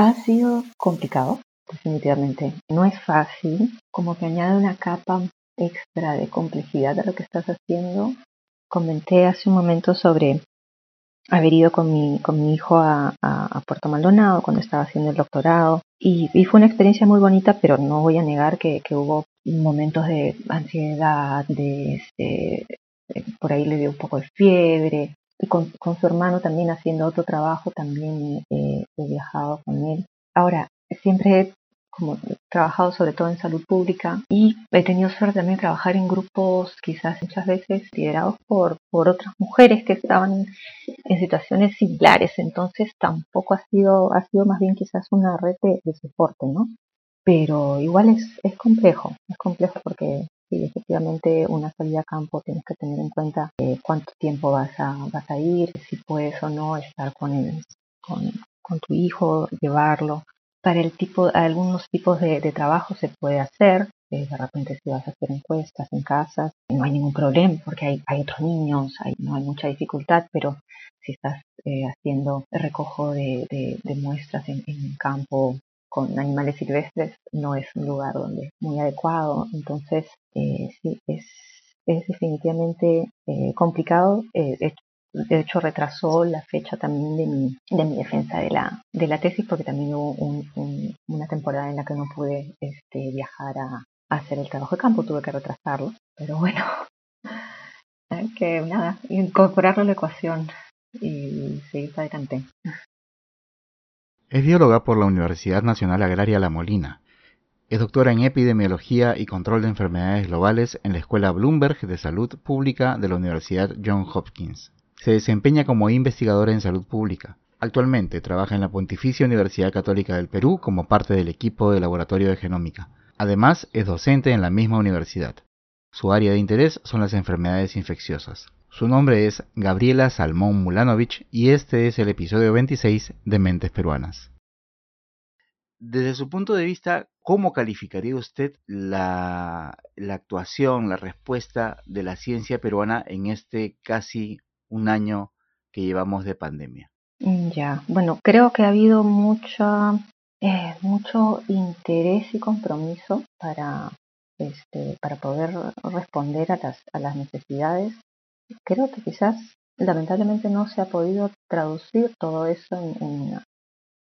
Ha sido complicado, definitivamente. No es fácil, como que añade una capa extra de complejidad a lo que estás haciendo. Comenté hace un momento sobre haber ido con mi, con mi hijo a, Puerto Maldonado cuando estaba haciendo el doctorado y, fue una experiencia muy bonita, pero no voy a negar que, hubo momentos de ansiedad, de, este, por ahí le dio un poco de fiebre, y con, su hermano también haciendo otro trabajo, también eh, he viajado con él. Ahora, siempre como he trabajado sobre todo en salud pública y he tenido suerte también de trabajar en grupos quizás muchas veces liderados por, por otras mujeres que estaban en situaciones similares, entonces tampoco ha sido, ha sido más bien quizás una red de, soporte, ¿no? Pero igual es, es complejo, es complejo porque sí, efectivamente una salida a campo tienes que tener en cuenta eh, cuánto tiempo vas a, vas a ir, si puedes o no estar con, el, con, tu hijo, llevarlo, para el tipo, algunos tipos de, trabajo se puede hacer, eh, de repente si vas a hacer encuestas en casas, no hay ningún problema porque hay, hay otros niños, hay, no hay mucha dificultad, pero si estás eh, haciendo recojo de, muestras en, en campo con animales silvestres, no es un lugar donde muy adecuado, entonces eh, sí, es, es definitivamente complicado. Eh, de hecho retrasó la fecha también de mi, de mi defensa de la, de la tesis porque también hubo una temporada en la que no pude este, viajar a, hacer el trabajo de campo, tuve que retrasarlo, pero bueno, que nada, incorporarlo a la ecuación y seguir adelante. Es bióloga por la Universidad Nacional Agraria La Molina. Es doctora en epidemiología y control de enfermedades globales en la Escuela Bloomberg de Salud Pública de la Universidad Johns Hopkins. Se desempeña como investigadora en salud pública. Actualmente trabaja en la Pontificia Universidad Católica del Perú como parte del equipo de laboratorio de genómica. Además, es docente en la misma universidad. Su área de interés son las enfermedades infecciosas. Su nombre es Gabriela Salmón Mulanovich y este es el episodio 26 de Mentes Peruanas. Desde su punto de vista, ¿cómo calificaría usted la, actuación, la respuesta de la ciencia peruana en este casi un año que llevamos de pandemia. Ya, bueno, creo que ha habido mucha, eh, mucho interés y compromiso para, este, para poder responder a las, a las necesidades. Creo que quizás lamentablemente no se ha podido traducir todo eso en,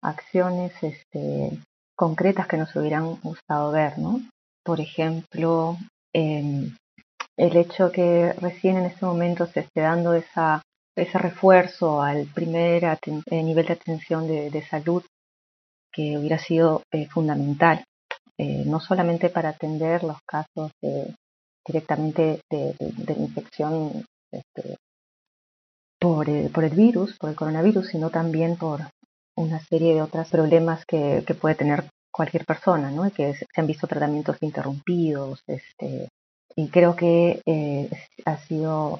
acciones este, concretas que nos hubieran gustado ver, ¿no? Por ejemplo, eh, el hecho que recién en este momento se esté dando esa, ese refuerzo al primer eh, nivel de atención de, salud que hubiera sido eh, fundamental, eh, no solamente para atender los casos directamente de, infección este, por, el, por el virus, por el coronavirus, sino también por una serie de otros problemas que, puede tener cualquier persona, ¿no? que se han visto tratamientos interrumpidos, este, y creo que eh, ha sido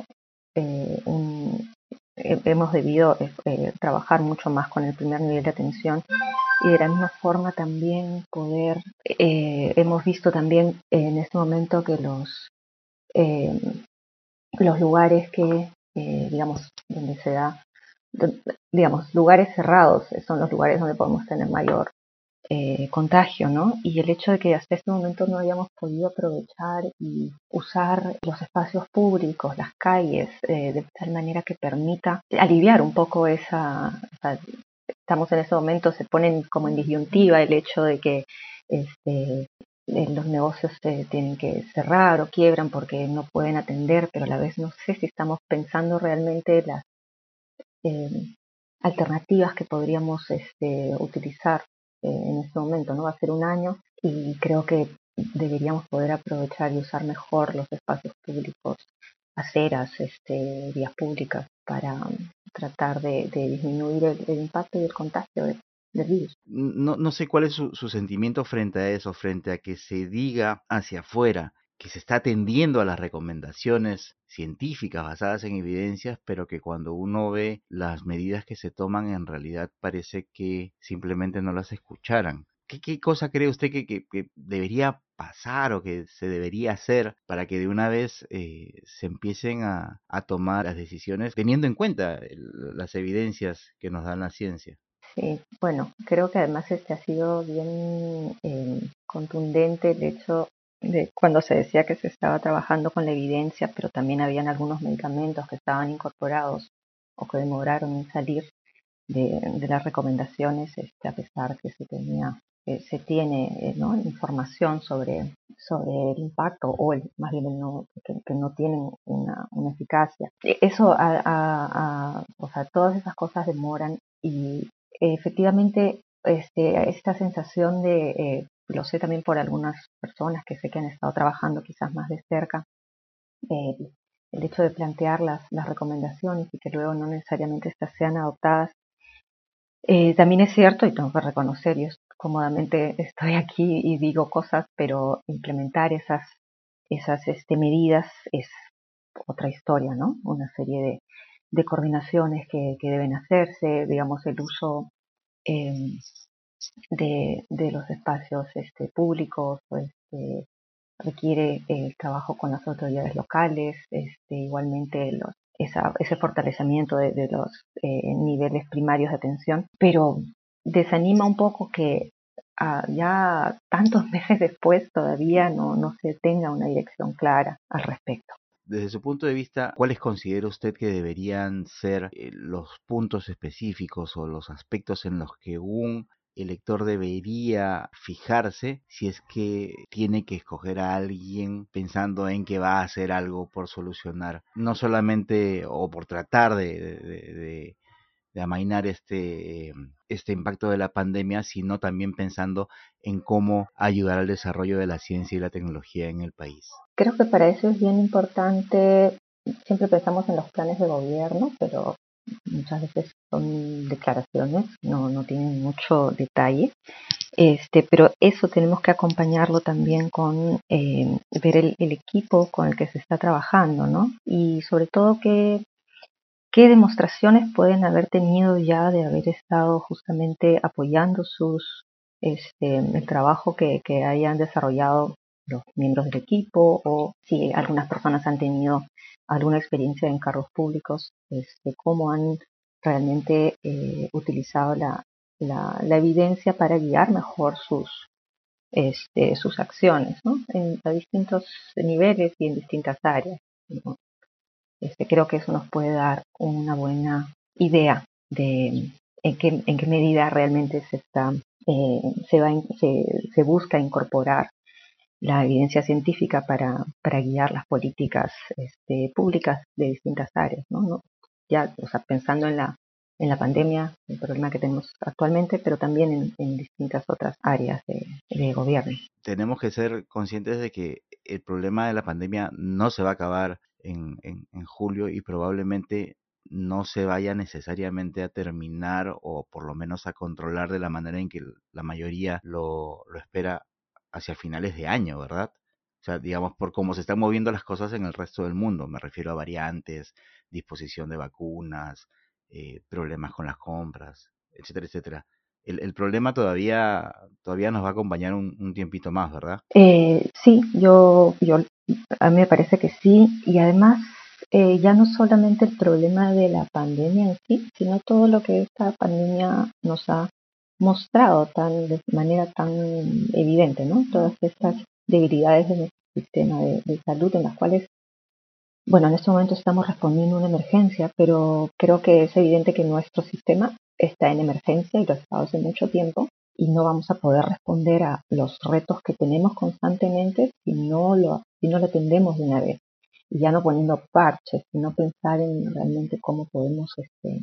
eh, un, hemos debido eh, trabajar mucho más con el primer nivel de atención y de la misma forma también poder hemos visto también en este momento que los los lugares que digamos donde se da digamos lugares cerrados son los lugares donde podemos tener mayor eh, contagio, ¿no? Y el hecho de que hasta este momento no hayamos podido aprovechar y usar los espacios públicos, las calles, eh, de tal manera que permita aliviar un poco esa, estamos en ese momento, se ponen como en disyuntiva el hecho de que este, eh, los negocios se tienen que cerrar o quiebran porque no pueden atender, pero a la vez no sé si estamos pensando realmente las alternativas que podríamos este, utilizar eh, en este momento, ¿no? Va a ser un año y creo que deberíamos poder aprovechar y usar mejor los espacios públicos, aceras, este, vías públicas para um, tratar de, disminuir el, impacto y el contagio No, no sé cuál es su, su sentimiento frente a eso, frente a que se diga hacia afuera que se está atendiendo a las recomendaciones científicas basadas en evidencias, pero que cuando uno ve las medidas que se toman en realidad parece que simplemente no las escucharan. ¿Qué, cosa cree usted que, debería pasar o que se debería hacer para que de una vez eh, se empiecen a, tomar las decisiones teniendo en cuenta las evidencias que nos dan la ciencia? Sí, bueno, creo que además este ha sido bien eh, contundente el hecho de cuando se decía que se estaba trabajando con la evidencia, pero también habían algunos medicamentos que estaban incorporados o que demoraron en salir de, las recomendaciones, este, a pesar que se tenía eh, se tiene eh, información sobre, sobre el impacto o el, más bien no, que, no tienen una, una eficacia. E, eso, a, o sea, todas esas cosas demoran y efectivamente este, esta sensación de, eh, lo sé también por algunas personas que sé que han estado trabajando quizás más de cerca, el hecho de plantear las, las recomendaciones y que luego no necesariamente estas sean adoptadas eh, también es cierto, y tengo que reconocer, yo cómodamente estoy aquí y digo cosas, pero implementar esas, esas este, medidas es otra historia, ¿no? Una serie de, de coordinaciones que, que, deben hacerse, digamos, el uso eh, de, de, los espacios este, públicos, pues, requiere el trabajo con las autoridades locales, este, igualmente los, ese fortalecimiento de, los eh, niveles primarios de atención, pero desanima un poco que ah, ya tantos meses después todavía no, no se tenga una dirección clara al respecto. Desde su punto de vista, ¿cuáles considera usted que deberían ser eh, los puntos específicos o los aspectos en los que un el lector debería fijarse si es que tiene que escoger a alguien pensando en que va a hacer algo por solucionar, no solamente o por tratar de, amainar este, este impacto de la pandemia, sino también pensando en cómo ayudar al desarrollo de la ciencia y la tecnología en el país. Creo que para eso es bien importante, siempre pensamos en los planes de gobierno, pero muchas veces son declaraciones, no, no tienen mucho detalle, este, pero eso tenemos que acompañarlo también con eh, ver el, equipo con el que se está trabajando, ¿no? Y sobre todo qué, qué demostraciones pueden haber tenido ya de haber estado justamente apoyando sus este, el trabajo que, que hayan desarrollado los miembros del equipo o si algunas personas han tenido alguna experiencia en cargos públicos, este, cómo han realmente eh, utilizado la, la, evidencia para guiar mejor sus, este, sus acciones ¿no? en, a distintos niveles y en distintas áreas. Este, creo que eso nos puede dar una buena idea de en qué, en qué medida realmente se, está, eh, se, va, se, se busca incorporar la evidencia científica para, para guiar las políticas este, públicas de distintas áreas, ¿no? Ya, o sea, pensando en la, en la pandemia, el problema que tenemos actualmente, pero también en, en distintas otras áreas de, de, gobierno. Tenemos que ser conscientes de que el problema de la pandemia no se va a acabar en, en, julio y probablemente no se vaya necesariamente a terminar o por lo menos a controlar de la manera en que la mayoría lo, lo espera hacia finales de año, ¿verdad? O sea, digamos, por cómo se están moviendo las cosas en el resto del mundo. Me refiero a variantes, disposición de vacunas, eh, problemas con las compras, etcétera, etcétera. El, el, problema todavía, todavía nos va a acompañar un, tiempito más, ¿verdad? Eh, sí, yo, yo, a mí me parece que sí. Y además, eh, ya no solamente el problema de la pandemia en sí, sino todo lo que esta pandemia nos ha mostrado tan, de manera tan evidente, ¿no? Todas estas debilidades de nuestro sistema de, salud en las cuales, bueno, en este momento estamos respondiendo a una emergencia, pero creo que es evidente que nuestro sistema está en emergencia y lo ha estado hace mucho tiempo y no vamos a poder responder a los retos que tenemos constantemente si no lo, si no lo atendemos de una vez. Y ya no poniendo parches, sino pensar en realmente cómo podemos, este,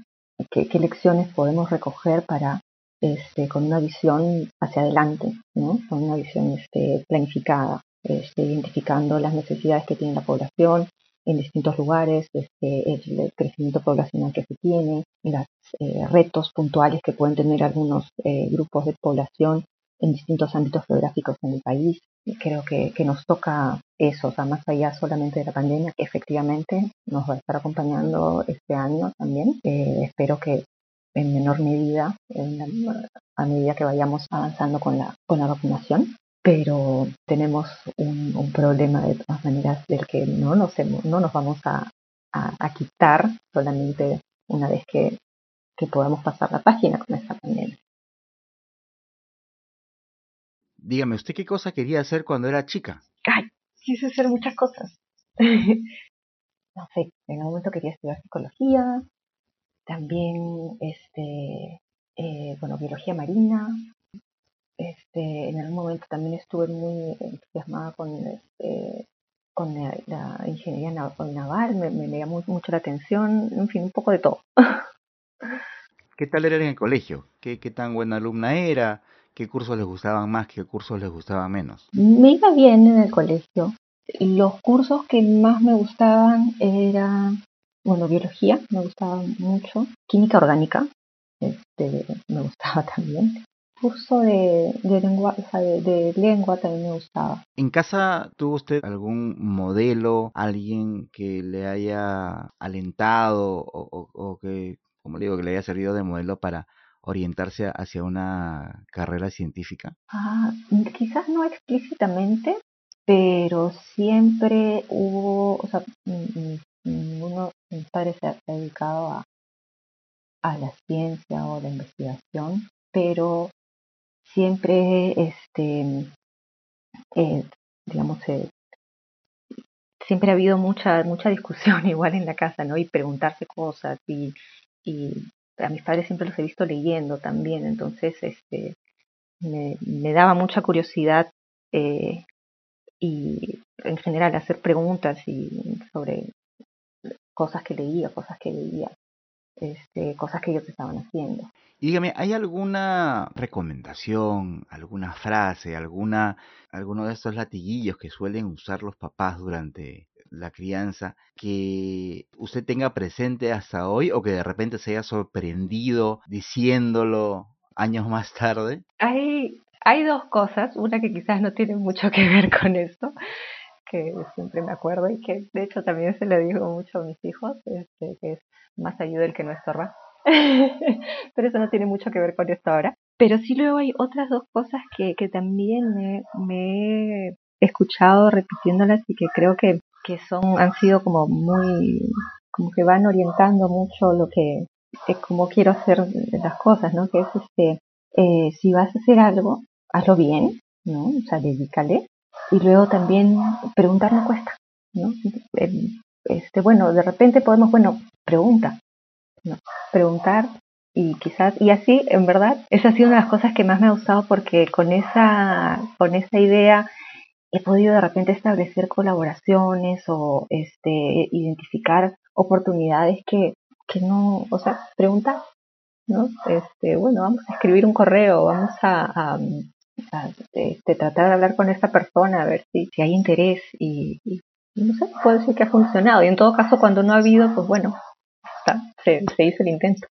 qué, qué lecciones podemos recoger para este, con una visión hacia adelante, ¿no? con una visión este, planificada, este, identificando las necesidades que tiene la población en distintos lugares, este, el, crecimiento poblacional que se tiene, los eh, retos puntuales que pueden tener algunos eh, grupos de población en distintos ámbitos geográficos en el país. Creo que, que, nos toca eso, o sea, más allá solamente de la pandemia, que efectivamente nos va a estar acompañando este año también. Eh, espero que en menor medida a medida que vayamos avanzando con la, con la vacunación, pero tenemos un, problema de todas maneras del que no nos, no nos vamos a, a, quitar solamente una vez que que podamos pasar la página con esta pandemia. Dígame, ¿usted qué cosa quería hacer cuando era chica? Ay, quise hacer muchas cosas. no sé, en algún momento quería estudiar psicología, también, este, eh, bueno, biología marina. Este, en algún momento también estuve muy entusiasmada con, este, con la, ingeniería naval, me, me, llamó mucho la atención, en fin, un poco de todo. ¿Qué tal era en el colegio? ¿Qué, qué tan buena alumna era? ¿Qué cursos les gustaban más? ¿Qué cursos les gustaban menos? Me iba bien en el colegio. Los cursos que más me gustaban eran, bueno, biología, me gustaba mucho, química orgánica, este, me gustaba también. Curso de, de lengua, de, lengua también me gustaba. ¿En casa tuvo usted algún modelo, alguien que le haya alentado o, o que, como le digo, que le haya servido de modelo para orientarse hacia una carrera científica? Ah, quizás no explícitamente, pero siempre hubo, o sea, ninguno de mis padres se ha dedicado a, a la ciencia o la investigación, pero siempre, este, eh, digamos, eh, siempre ha habido mucha mucha discusión igual en la casa, ¿no? Y preguntarse cosas y, y a mis padres siempre los he visto leyendo también, entonces este, me, daba mucha curiosidad eh, y en general hacer preguntas y sobre cosas que leía, cosas que leía, este, cosas que ellos estaban haciendo. Y dígame, ¿hay alguna recomendación, alguna frase, alguna, alguno de estos latiguillos que suelen usar los papás durante la crianza que usted tenga presente hasta hoy o que de repente se haya sorprendido diciéndolo años más tarde? Hay, hay dos cosas, una que quizás no tiene mucho que ver con esto, que siempre me acuerdo y que de hecho también se lo digo mucho a mis hijos, este, que es más ayuda el que no estorba. Pero eso no tiene mucho que ver con esto ahora. Pero sí luego hay otras dos cosas que, que también me, me he escuchado repitiéndolas y que creo que que son, han sido como muy, como que van orientando mucho lo que, es como quiero hacer las cosas, ¿no? Que es este, eh, si vas a hacer algo, hazlo bien, ¿no? O sea, dedícale. Y luego también preguntar no cuesta, ¿no? Este, bueno, de repente podemos, bueno, pregunta, ¿no? Preguntar y quizás, y así, en verdad, esa ha sido una de las cosas que más me ha gustado porque con esa, con esa idea he podido de repente establecer colaboraciones o este, identificar oportunidades que, que no, o sea, preguntar, ¿no? Este, bueno, vamos a escribir un correo, vamos a, este, tratar de hablar con esta persona a ver si, si hay interés y, no sé, puede ser que ha funcionado. Y en todo caso, cuando no ha habido, pues bueno, se hizo el intento.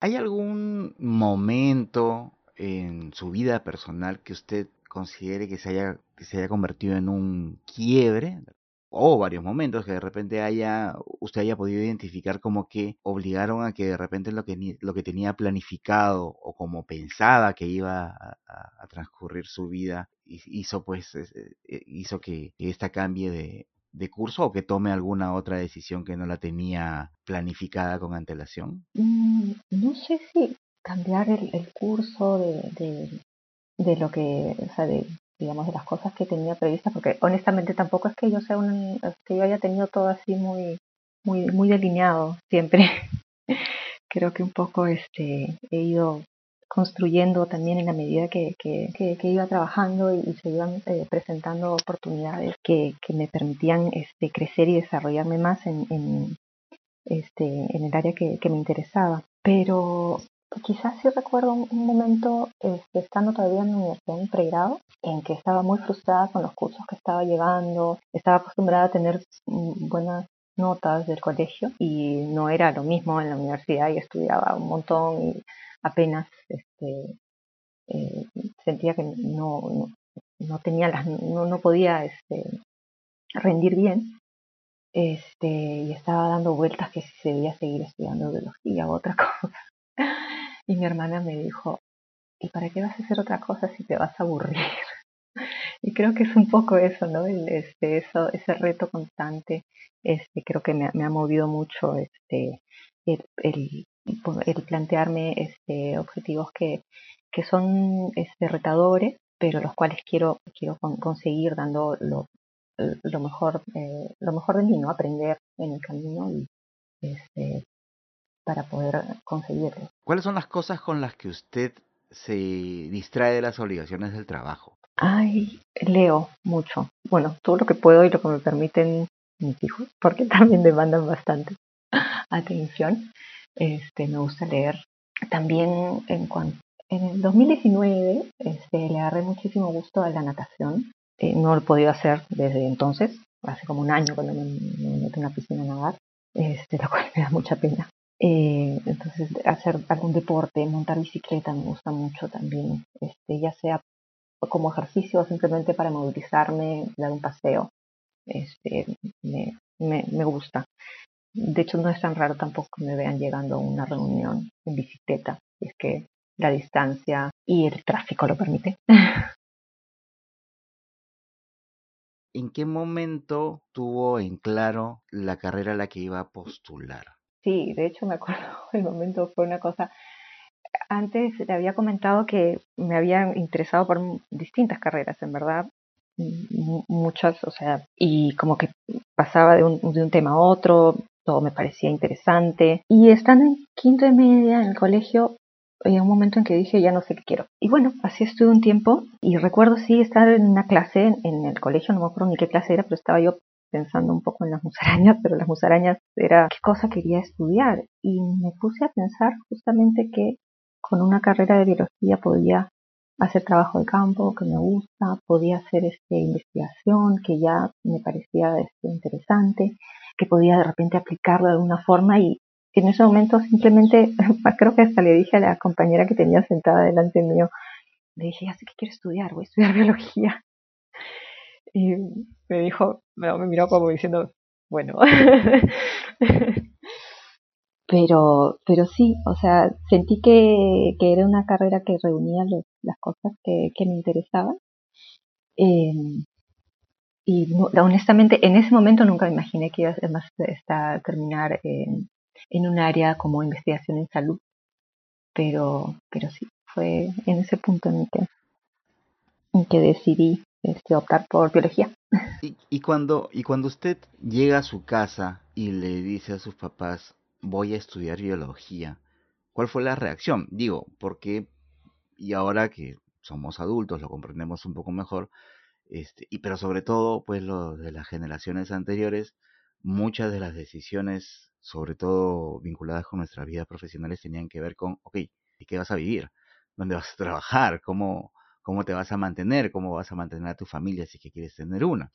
¿Hay algún momento en su vida personal que usted considere que se haya, que se haya convertido en un quiebre o varios momentos que de repente haya usted haya podido identificar como que obligaron a que de repente lo que lo que tenía planificado o como pensaba que iba a, transcurrir su vida hizo pues eh, hizo que esta cambie de, de curso o que tome alguna otra decisión que no la tenía planificada con antelación? Mm, no sé si cambiar el, curso de, de lo que, o sea, de, digamos, de las cosas que tenía previstas, porque honestamente tampoco es que yo sea un, que yo haya tenido todo así muy, muy, muy delineado siempre. Creo que un poco este, he ido construyendo también en la medida que, que, que, iba trabajando y, se iban eh, presentando oportunidades que, que me permitían este, crecer y desarrollarme más en, en, este, en el área que, que me interesaba. Pero Quizás sí recuerdo un, momento, este, estando todavía en la universidad en pregrado, en que estaba muy frustrada con los cursos que estaba llevando, estaba acostumbrada a tener mm, buenas notas del colegio y no era lo mismo en la universidad y estudiaba un montón y apenas este, eh, sentía que no, no, tenía las, no, no podía este, rendir bien este, y estaba dando vueltas que si se debía seguir estudiando biología o otra cosa. Y mi hermana me dijo, ¿y para qué vas a hacer otra cosa si te vas a aburrir? Y creo que es un poco eso, ¿no? este, eso, ese reto constante, este, creo que me, ha movido mucho, este, el, el plantearme este, objetivos que, que son este, retadores, pero los cuales quiero, quiero conseguir dando lo, lo mejor, eh, lo mejor de mí, ¿no? Aprender en el camino y este, para poder conseguirlo. ¿Cuáles son las cosas con las que usted se distrae de las obligaciones del trabajo? Ay, leo mucho. Bueno, todo lo que puedo y lo que me permiten mis hijos, porque también demandan bastante atención. Este, me gusta leer. También en cuanto en el 2019 este, le agarré muchísimo gusto a la natación. Eh, no lo he podido hacer desde entonces, hace como un año cuando me, me meto en una piscina a nadar, este, lo cual me da mucha pena. Eh, entonces, hacer algún deporte, montar bicicleta me gusta mucho también, este, ya sea como ejercicio o simplemente para movilizarme, dar un paseo. Este, me, me, me gusta. De hecho, no es tan raro tampoco que me vean llegando a una reunión en bicicleta, es que la distancia y el tráfico lo permite. ¿En qué momento tuvo en claro la carrera a la que iba a postular? Sí, de hecho me acuerdo, el momento fue una cosa, antes le había comentado que me había interesado por distintas carreras, en verdad, muchas, o sea, y como que pasaba de un, de un tema a otro, todo me parecía interesante. Y estando en quinto de media en el colegio, había un momento en que dije, ya no sé qué quiero. Y bueno, así estuve un tiempo y recuerdo sí estar en una clase en el colegio, no me acuerdo ni qué clase era, pero estaba yo pensando un poco en las musarañas, pero las musarañas era qué cosa quería estudiar. Y me puse a pensar justamente que con una carrera de biología podía hacer trabajo de campo que me gusta, podía hacer este, investigación que ya me parecía este, interesante, que podía de repente aplicarlo de alguna forma y en ese momento simplemente, creo que hasta le dije a la compañera que tenía sentada delante mío, le dije, ya sé que quiero estudiar, voy a estudiar biología. Y me dijo, me miró como diciendo, bueno. pero, pero sí, o sea, sentí que, que era una carrera que reunía las cosas que, que me interesaban. Eh, y honestamente, en ese momento nunca me imaginé que iba a terminar en un área como investigación en salud. Pero, pero sí, fue en ese punto en que, en que decidí este, optar por biología. Y, y, cuando, y cuando usted llega a su casa y le dice a sus papás, voy a estudiar biología, ¿cuál fue la reacción? Digo, porque, y ahora que somos adultos, lo comprendemos un poco mejor, este, y pero sobre todo, pues lo de las generaciones anteriores, muchas de las decisiones, sobre todo vinculadas con nuestras vidas profesionales, tenían que ver con, ok, ¿y qué vas a vivir? ¿Dónde vas a trabajar? ¿Cómo, cómo te vas a mantener? ¿Cómo vas a mantener a tu familia si que quieres tener una?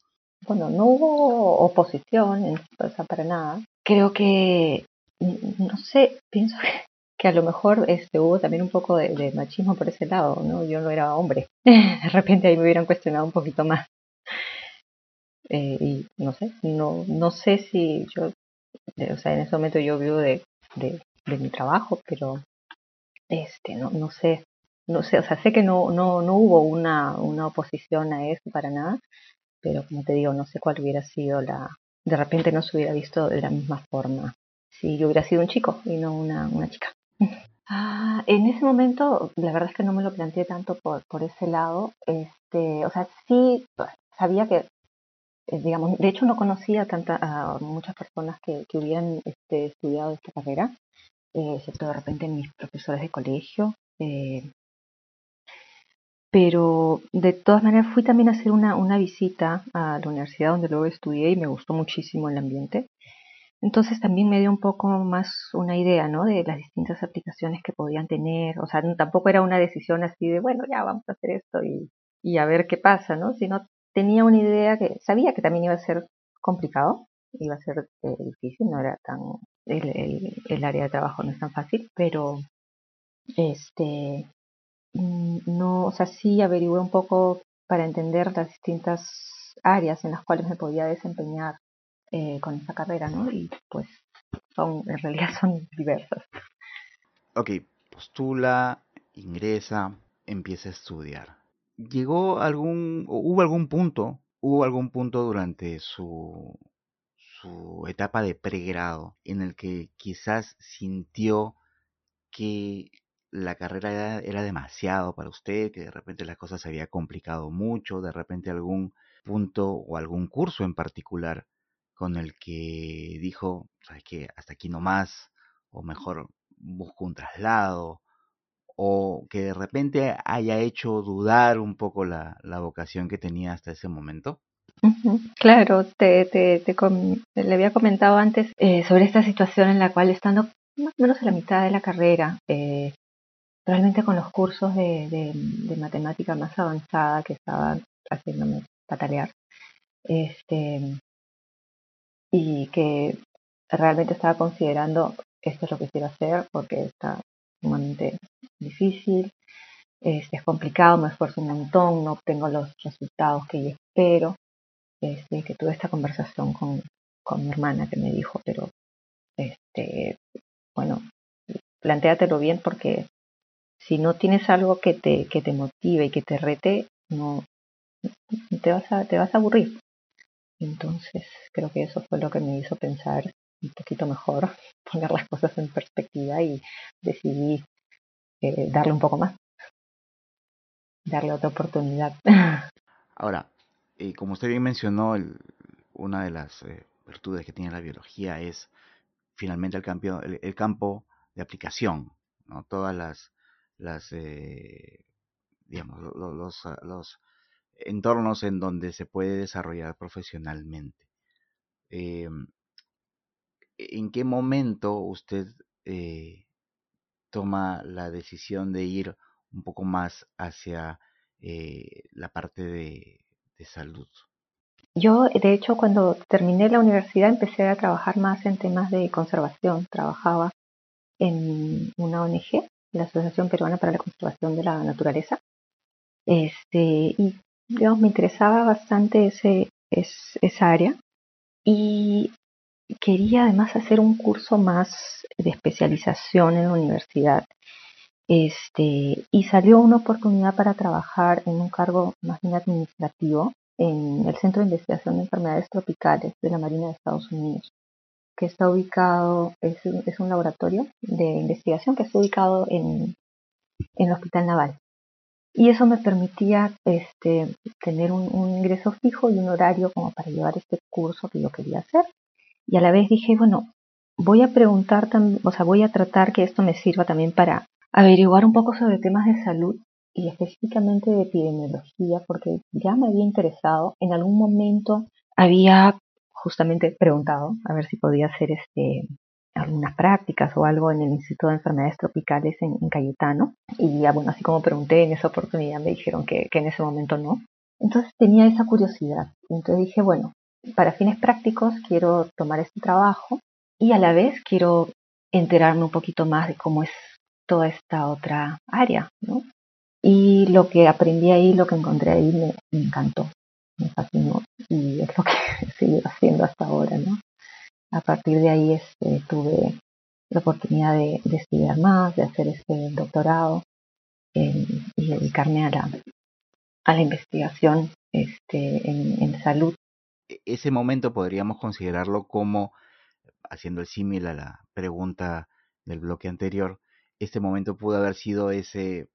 Bueno, no hubo oposición, o sea, para nada. Creo que, no sé, pienso que a lo mejor este, hubo también un poco de, de machismo por ese lado, ¿no? Yo no era hombre. De repente ahí me hubieran cuestionado un poquito más. Eh, y no sé, no, no sé si yo, eh, o sea, en ese momento yo vivo de, de, mi trabajo, pero este, no, no sé, no sé, o sea, sé que no, no, no hubo una, una oposición a eso para nada, pero como te digo, no sé cuál hubiera sido la, de repente no se hubiera visto de la misma forma si yo hubiera sido un chico y no una, una chica. Ah, en ese momento, la verdad es que no me lo planteé tanto por, por ese lado. Este, o sea, sí sabía que eh, digamos, de hecho no conocía tanta, a muchas personas que, que hubieran este, estudiado esta carrera, eh, excepto de repente mis profesores de colegio. Eh, pero de todas maneras fui también a hacer una, una visita a la universidad donde luego estudié y me gustó muchísimo el ambiente. Entonces también me dio un poco más una idea, ¿no? De las distintas aplicaciones que podían tener. O sea, tampoco era una decisión así de, bueno, ya vamos a hacer esto y, y a ver qué pasa, ¿no? Sino tenía una idea que sabía que también iba a ser complicado, iba a ser eh, difícil, no era tan el, el, área de trabajo no es tan fácil, pero este no, o sea, sí averigué un poco para entender las distintas áreas en las cuales me podía desempeñar eh, con esta carrera, ¿no? Y pues son, en realidad son diversas. Ok, postula, ingresa, empieza a estudiar llegó algún, hubo algún punto, hubo algún punto durante su, su etapa de pregrado en el que quizás sintió que la carrera era, demasiado para usted, que de repente las cosas se había complicado mucho, de repente algún punto o algún curso en particular con el que dijo, sabes que hasta aquí no más, o mejor busco un traslado, o que de repente haya hecho dudar un poco la, vocación que tenía hasta ese momento? Claro, te, te, le había comentado antes eh, sobre esta situación en la cual estando más o menos a la mitad de la carrera, eh, realmente con los cursos de, matemática más avanzada que estaban haciéndome patalear, este, y que realmente estaba considerando esto es lo que quiero hacer porque está sumamente difícil, es complicado, me esfuerzo un montón, no obtengo los resultados que yo espero. Este, que tuve esta conversación con, con mi hermana que me dijo, pero este, bueno, plantéatelo bien porque si no tienes algo que te, que te motive y que te rete, no te vas a, te vas a aburrir. Entonces creo que eso fue lo que me hizo pensar un poquito mejor, poner las cosas en perspectiva y decidí eh, darle un poco más, darle otra oportunidad. Ahora, eh, como usted bien mencionó, una de las eh, virtudes que tiene la biología es finalmente el, el, campo de aplicación, ¿no? Todas las, las digamos, los, los, entornos en donde se puede desarrollar profesionalmente. Em, ¿En qué momento usted toma la decisión de ir un poco más hacia eh, la parte de, salud? Yo, de hecho, cuando terminé la universidad empecé a trabajar más en temas de conservación. Trabajaba en una ONG, la Asociación Peruana para la Conservación de la Naturaleza. Este, y digamos, me interesaba bastante ese, esa área. Y quería además hacer un curso más de especialización en la universidad. Este, y salió una oportunidad para trabajar en un cargo más bien administrativo en el Centro de Investigación de Enfermedades Tropicales de la Marina de Estados Unidos, que está ubicado, es, es un laboratorio de investigación que está ubicado en, en el Hospital Naval. Y eso me permitía este, tener un, un ingreso fijo y un horario como para llevar este curso que yo quería hacer y a la vez dije, bueno, voy a preguntar, o sea, voy a tratar que esto me sirva también para averiguar un poco sobre temas de salud y específicamente de epidemiología, porque ya me había interesado, en algún momento había justamente preguntado a ver si podía hacer este algunas prácticas o algo en el Instituto de Enfermedades Tropicales en, Cayetano. Y ya, bueno, así como pregunté en esa oportunidad, me dijeron que, en ese momento no. Entonces tenía esa curiosidad. Entonces dije, bueno, para fines prácticos quiero tomar este trabajo y a la vez quiero enterarme un poquito más de cómo es toda esta otra área. Y lo que aprendí ahí, lo que encontré ahí me, encantó, me fascinó y es lo que he seguido haciendo hasta ahora, ¿no? A partir de ahí este, tuve la oportunidad de, estudiar más, de hacer este doctorado y dedicarme a la, a la investigación este, en, en salud e-, ese momento podríamos considerarlo como, haciendo el símil a la pregunta del bloque anterior, este momento pudo haber sido ese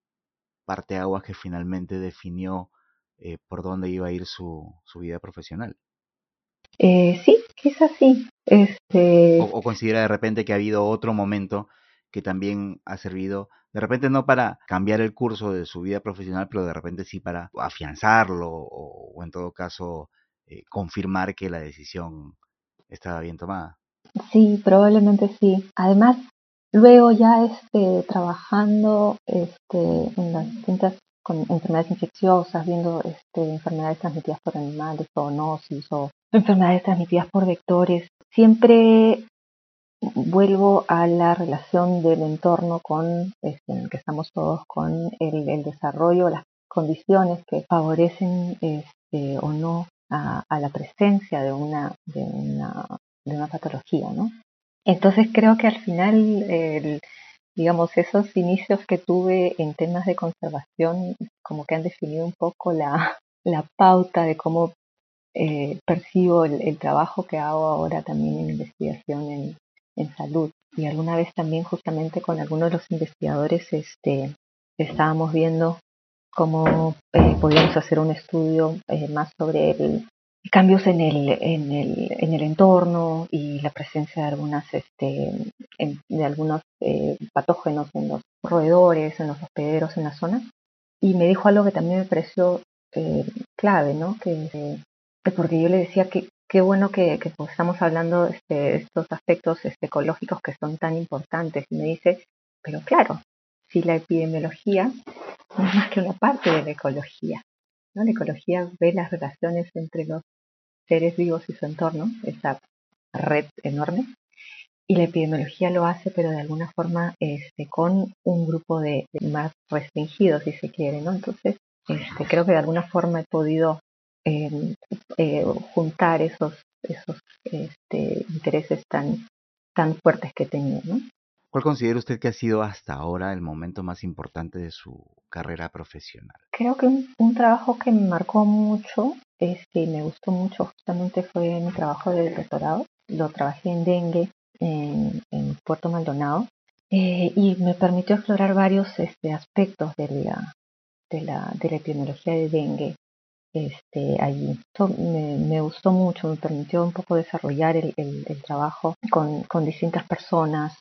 parteaguas que finalmente definió eh, por dónde iba a ir su, su vida profesional. Eh, sí, es así. Este... O, considera de repente que ha habido otro momento que también ha servido, de repente no para cambiar el curso de su vida profesional, pero de repente sí para afianzarlo o en todo caso eh, confirmar que la decisión estaba bien tomada. Sí, probablemente sí. Además, luego ya este, trabajando este, en las distintas enfermedades infecciosas, viendo este, enfermedades transmitidas por animales, zoonosis o enfermedades transmitidas por vectores, siempre vuelvo a la relación del entorno con este, el que estamos todos con el, el desarrollo, las condiciones que favorecen este, o no a, la presencia de una, de una, patología, ¿no? Entonces creo que al final, digamos, esos inicios que tuve en temas de conservación como que han definido un poco la, la pauta de cómo eh, percibo el, trabajo que hago ahora también en investigación en, en salud. y alguna vez también justamente con algunos de los investigadores este, estábamos viendo cómo eh, podíamos hacer un estudio eh, más sobre el, cambios en el, en, el, en el entorno y la presencia de algunas este, de algunos eh, patógenos en los roedores, en los hospederos en la zona. Y me dijo algo que también me pareció clave, ¿no? Que, porque yo le decía que qué bueno que, pues, estamos hablando de este, estos aspectos este, ecológicos que son tan importantes. Y me dice, pero claro, si la epidemiología no es más que una parte de la ecología. ¿No? La ecología ve las relaciones entre los seres vivos y su entorno, esa red enorme, y la epidemiología lo hace, pero de alguna forma este, con un grupo de, más restringidos, si se quiere. ¿no? Entonces, este, creo que de alguna forma he podido eh, eh, juntar esos, esos este, intereses tan, tan fuertes que tenía. ¿no? ¿Cuál considera usted que ha sido hasta ahora el momento más importante de su carrera profesional? Creo que un, trabajo que me marcó mucho, este, me gustó mucho, justamente fue mi trabajo de doctorado. Lo trabajé en dengue en, Puerto Maldonado eh, y me permitió explorar varios este, aspectos de la, de la, de la epidemiología de dengue este, allí. Esto me, gustó mucho, me permitió un poco desarrollar el, el, trabajo con, con, distintas personas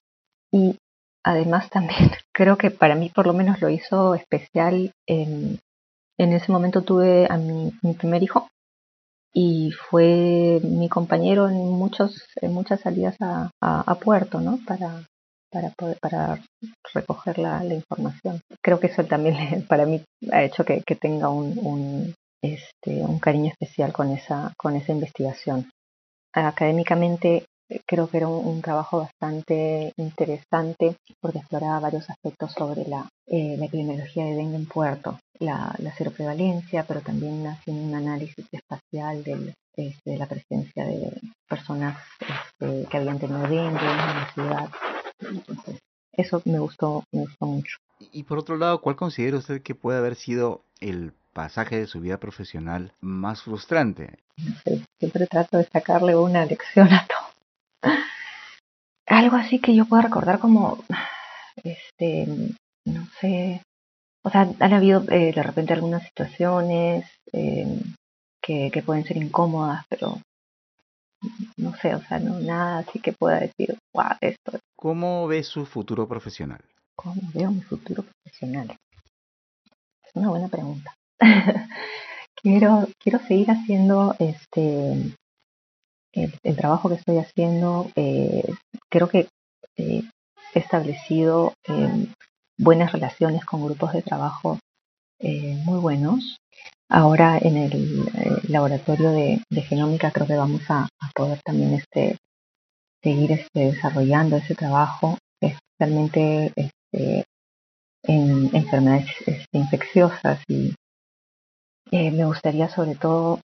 y además también creo que para mí por lo menos lo hizo especial. En, en ese momento tuve a mi, primer hijo y fue mi compañero en muchos en muchas salidas a, a, puerto no para para poder para recoger la, la, información creo que eso también para mí ha hecho que, que tenga un, un, este, un cariño especial con esa, con esa investigación. Académicamente creo que era un, trabajo bastante interesante porque exploraba varios aspectos sobre la, eh, la epidemiología de dengue en Puerto, la, la seroprevalencia, pero también haciendo un análisis espacial del, este, de la presencia de personas este, que habían tenido dengue en la ciudad. Entonces, eso me gustó, me gustó mucho. Y por otro lado, ¿cuál considera usted que puede haber sido el pasaje de su vida profesional más frustrante? siempre trato de sacarle una lección a todo. Algo así que yo pueda recordar como, este, no sé, o sea, han habido eh, de repente algunas situaciones eh, que, que, pueden ser incómodas, pero no sé, o sea, no nada así que pueda decir, wow, esto. ¿Cómo ve su futuro profesional? ¿Cómo veo mi futuro profesional? Es una buena pregunta. quiero, quiero seguir haciendo este el, trabajo que estoy haciendo. Eh, creo que eh, he establecido em, buenas relaciones con grupos de trabajo eh, muy buenos. Ahora en el laboratorio de, genómica creo que vamos a, poder también este, seguir este, desarrollando ese trabajo, especialmente este, en enfermedades este, infecciosas y eh, me gustaría sobre todo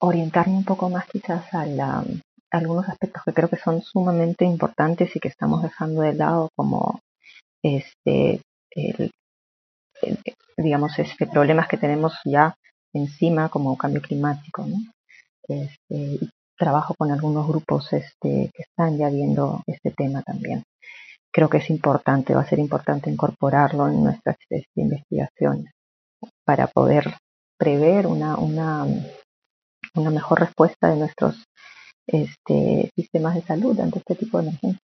orientarme un poco más quizás a, algunos aspectos que creo que son sumamente importantes y que estamos dejando de lado como este digamos este problemas que tenemos ya encima como cambio climático este, trabajo con algunos grupos este, que están ya viendo este tema también. Creo que es importante va a ser importante incorporarlo en nuestras este, investigaciones para poder prever una, una, una mejor respuesta de nuestros este, sistemas de salud ante este tipo de emergencias.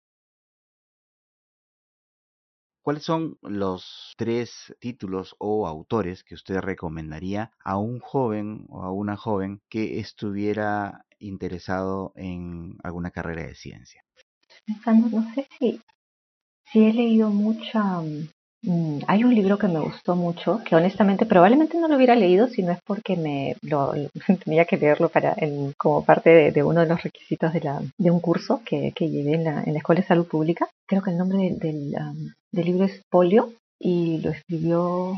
¿Cuáles son los tres títulos o autores que usted recomendaría a un joven o a una joven que estuviera interesado en alguna carrera de ciencia? Pensando, no sé si, si he leído mucha, Mm, hay un libro que me gustó mucho, que honestamente probablemente no lo hubiera leído si no es porque me lo, tenía que leerlo para como parte de, uno de los requisitos de, la, de un curso que, llevé en la, en la Escuela de Salud Pública. Creo que el nombre del, del, libro es Polio y lo escribió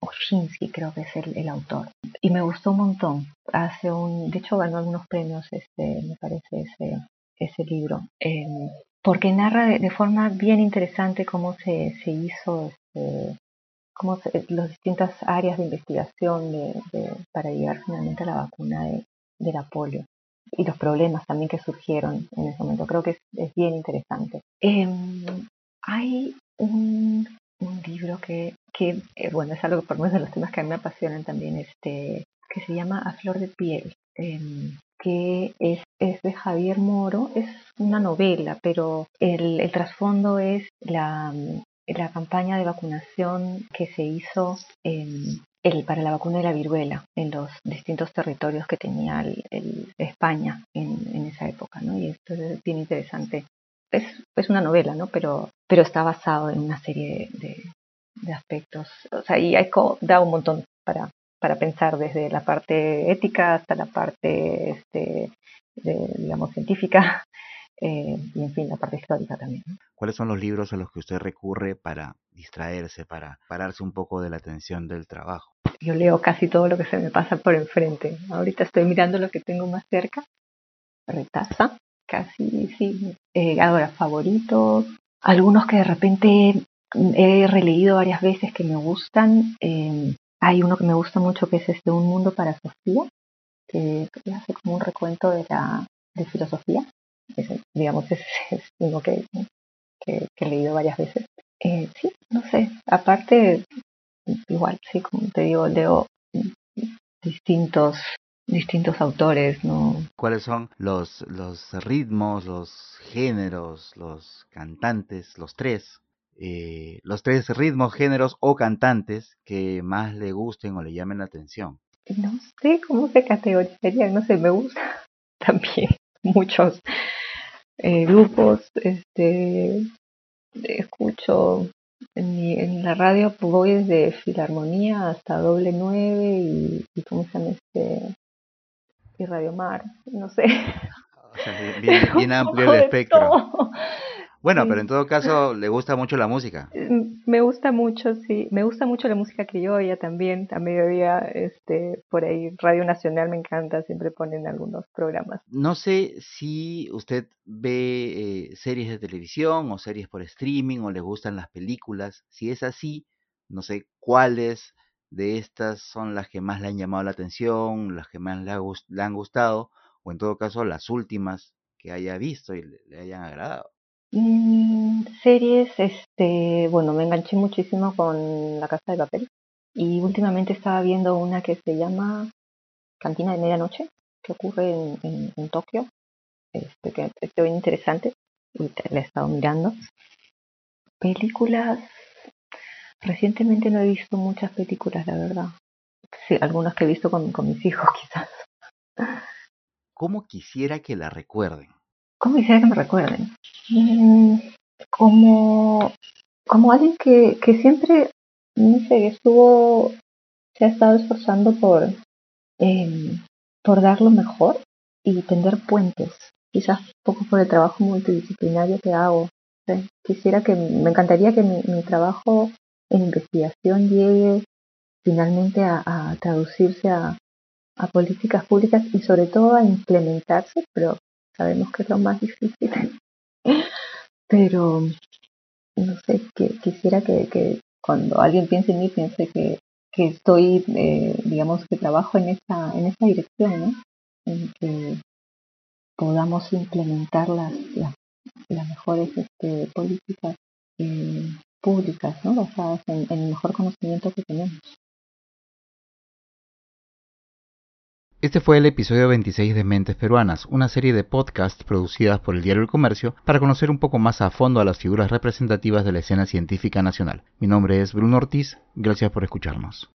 Oshinsky, creo que es el, autor. Y me gustó un montón. Hace un, de hecho ganó algunos premios, este, me parece, ese, ese libro. Em, porque narra de, forma bien interesante cómo se hizo eh, cómo las distintas áreas de investigación de, para llegar finalmente a la vacuna de, de la polio. y los problemas también que surgieron en ese momento. Creo que es, bien interesante. Em, hay un, un, libro que, que eh, bueno, es algo por menos de los temas que a mí me apasionan también, este, que se llama A Flor de Piel, em, que es, es, de Javier Moro, es una novela, pero el, el trasfondo es la, la campaña de vacunación que se hizo en, el, para la vacuna de la viruela en los distintos territorios que tenía el, España en, esa época, ¿no? Y esto es bien interesante. Es, es una novela, ¿no? Pero, pero está basado en una serie de, aspectos. O sea, y da un montón para, para pensar desde la parte ética hasta la parte, este, de, digamos, científica eh, y en fin, la parte histórica también. ¿Cuáles son los libros a los que usted recurre para distraerse, para pararse un poco de la atención del trabajo? Yo leo casi todo lo que se me pasa por enfrente. Ahorita estoy mirando lo que tengo más cerca. Retaza, casi, sí. Eh, ahora, favoritos. Algunos que de repente he releído varias veces que me gustan. Eh, hay uno que me gusta mucho que es este Un Mundo para Sofía, que hace como un recuento de la de filosofía digamos, es, uno que, que, he leído varias veces. Eh, sí, no sé, aparte, igual, sí, como te digo, leo distintos distintos autores, ¿no? ¿Cuáles son los, los ritmos, los géneros, los cantantes, los tres, eh, los tres ritmos, géneros o cantantes que más le gusten o le llamen la atención? No sé cómo se categorizaría, no sé, me gusta también muchos eh, grupos, este, escucho en, en, la radio voy desde Filarmonía hasta Doble Nueve y, y ¿cómo se llama este? Y Radio Mar, no sé. O sea, bien, bien amplio el espectro. Bueno, pero en todo caso, ¿le gusta mucho la música? Mm, me gusta mucho, sí. Me gusta mucho la música criolla también. A mediodía, este, por ahí, Radio Nacional me encanta, siempre ponen algunos programas. No sé si usted ve eh, series de televisión o series por streaming o le gustan las películas. Si es así, no sé cuáles de estas son las que más le han llamado la atención, las que más le, le han gustado, o en todo caso, las últimas que haya visto y le hayan agradado. Mm, series, este, bueno, me enganché muchísimo con La Casa de Papel y últimamente estaba viendo una que se llama Cantina de Medianoche, que ocurre en, Tokio, este, que es bien interesante y la he estado mirando. Películas, recientemente no he visto muchas películas, la verdad. Sí, algunas que he visto con, con mis hijos quizás. ¿Cómo quisiera que la recuerden? ¿Cómo quisiera que me recuerden? Mm, como, como alguien que, que siempre, no sé, estuvo, se ha estado esforzando por, eh, por dar lo mejor y tender puentes. Quizás poco por el trabajo multidisciplinario que hago. Quisiera que, me encantaría que mi, mi trabajo en investigación llegue finalmente a, traducirse a políticas públicas y sobre todo a implementarse, pero sabemos que es lo más difícil. Pero, no sé, que quisiera que, cuando alguien piense en mí, piense que, que estoy, eh, digamos, que trabajo en esa, en esa dirección, ¿no? En que podamos implementar las, las, mejores este, políticas eh, públicas, ¿no? Basadas en el mejor conocimiento que tenemos. Este fue el episodio 26 de Mentes Peruanas, una serie de podcasts producidas por el diario El Comercio para conocer un poco más a fondo a las figuras representativas de la escena científica nacional. Mi nombre es Bruno Ortiz, gracias por escucharnos.